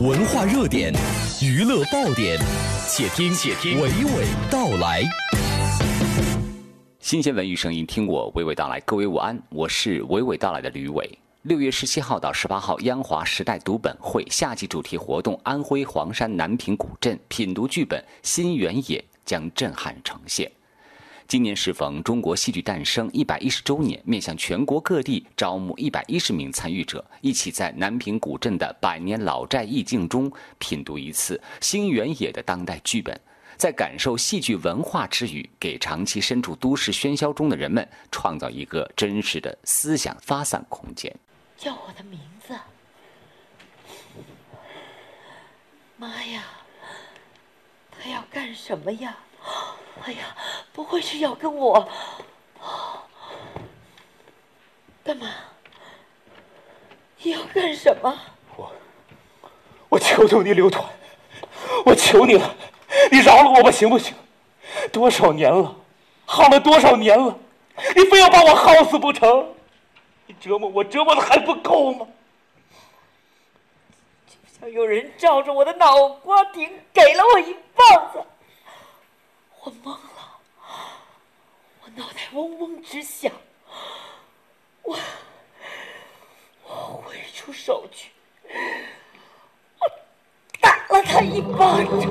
文化热点，娱乐爆点，且听且听娓娓道来。新鲜文娱声音，听我娓娓道来。各位午安，我是娓娓道来的吕伟。六月十七号到十八号，央华时代读本会夏季主题活动，安徽黄山南平古镇品读剧本《新原野》将震撼呈现。今年适逢中国戏剧诞生一百一十周年，面向全国各地招募一百一十名参与者，一起在南平古镇的百年老寨意境中品读一次《新原野》的当代剧本，在感受戏剧文化之余，给长期身处都市喧嚣中的人们创造一个真实的思想发散空间。叫我的名字，妈呀！他要干什么呀？哎呀，不会是要跟我干嘛？你要干什么？我，我求求你，刘团，我求你了，你饶了我吧，行不行？多少年了，耗了多少年了，你非要把我耗死不成？你折磨我，折磨的还不够吗？就像有人照着我的脑瓜顶给了我一棒子，我懵了，我脑袋只想，我我挥出手去，我打了他一巴掌。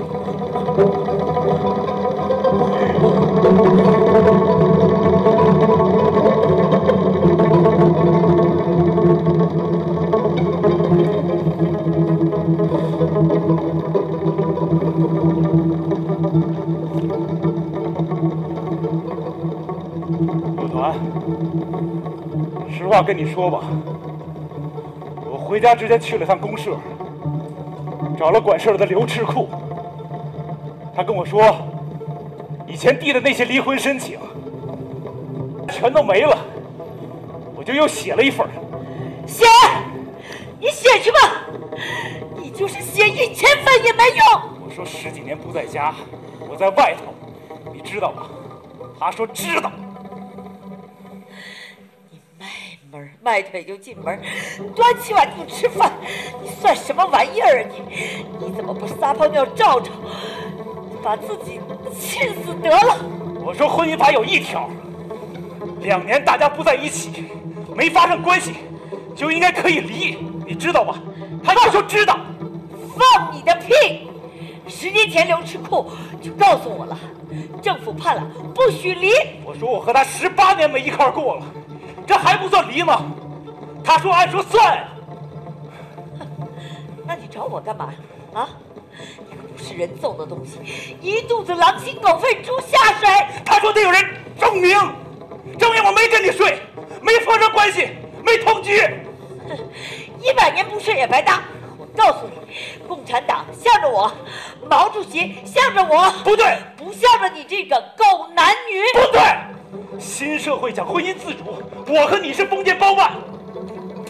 话跟你说吧，我回家之前去了趟公社，找了管事的刘智库，他跟我说，以前递的那些离婚申请全都没了，我就又写了一份。写，你写去吧，你就是写一千份也没用。我说十几年不在家，我在外头，你知道吗？他说知道。门迈腿就进门，端起碗就吃饭，你算什么玩意儿啊你？你怎么不撒泡尿照照，把自己气死得了？我说婚姻法有一条，两年大家不在一起，没发生关系，就应该可以离，你知道吗？他就说知道。放你的屁！十年前刘吃库就告诉我了。政府判了，不许离。我说我和他十八年没一块过了，这还不算离吗？他说按说算。那你找我干嘛？啊？你可不是人揍的东西，一肚子狼心狗肺，猪下水。他说得有人证明，证明我没跟你睡，没发生关系，没同居。一百年不睡也白搭。我告诉你，共产党向着我，毛主席向着我，不对，不向着你这个狗男女，不对。新社会讲婚姻自主，我和你是封建包办。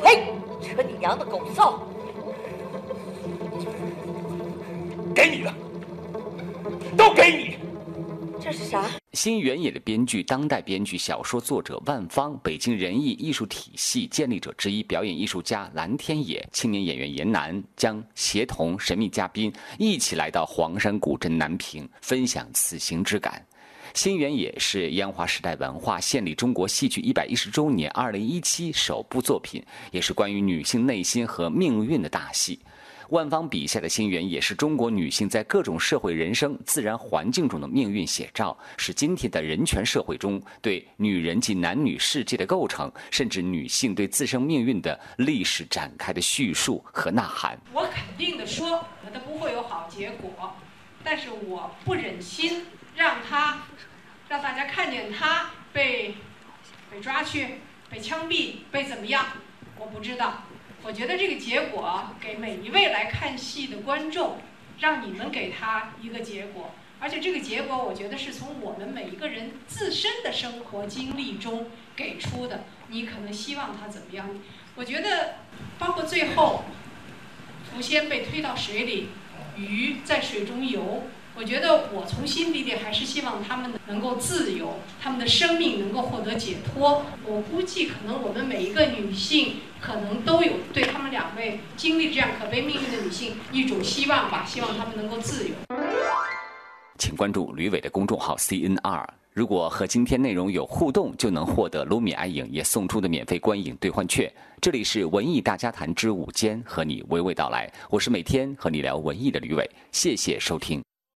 呸！扯你娘的狗臊！给你的，都给你。这是啥？新原野的编剧，当代编剧、小说作者万芳，北京人艺艺术体系建立者之一，表演艺术家蓝天野，青年演员严楠将协同神秘嘉宾一起来到黄山古镇南平，分享此行之感。新原野是烟花时代文化献礼中国戏剧一百一十周年二零一七首部作品，也是关于女性内心和命运的大戏。万芳笔下的新原野是中国女性在各种社会人生、自然环境中的命运写照，是今天的人权社会中对女人及男女世界的构成，甚至女性对自身命运的历史展开的叙述和呐喊。我肯定的说，他不会有好结果，但是我不忍心让他让大家看见他被被抓去、被枪毙、被怎么样，我不知道。我觉得这个结果给每一位来看戏的观众，让你们给他一个结果，而且这个结果我觉得是从我们每一个人自身的生活经历中给出的。你可能希望他怎么样？我觉得，包括最后，狐仙被推到水里，鱼在水中游，我觉得我从心底里还是希望他们能够自由，他们的生命能够获得解脱。我估计可能我们每一个女性可能都有对他们两位经历这样可悲命运的女性一种希望吧，希望他们能够自由。请关注吕伟的公众号 CNR。如果和今天内容有互动，就能获得卢米埃影业送出的免费观影兑换券。这里是文艺大家谈之午间，和你娓娓道来。我是每天和你聊文艺的吕伟，谢谢收听。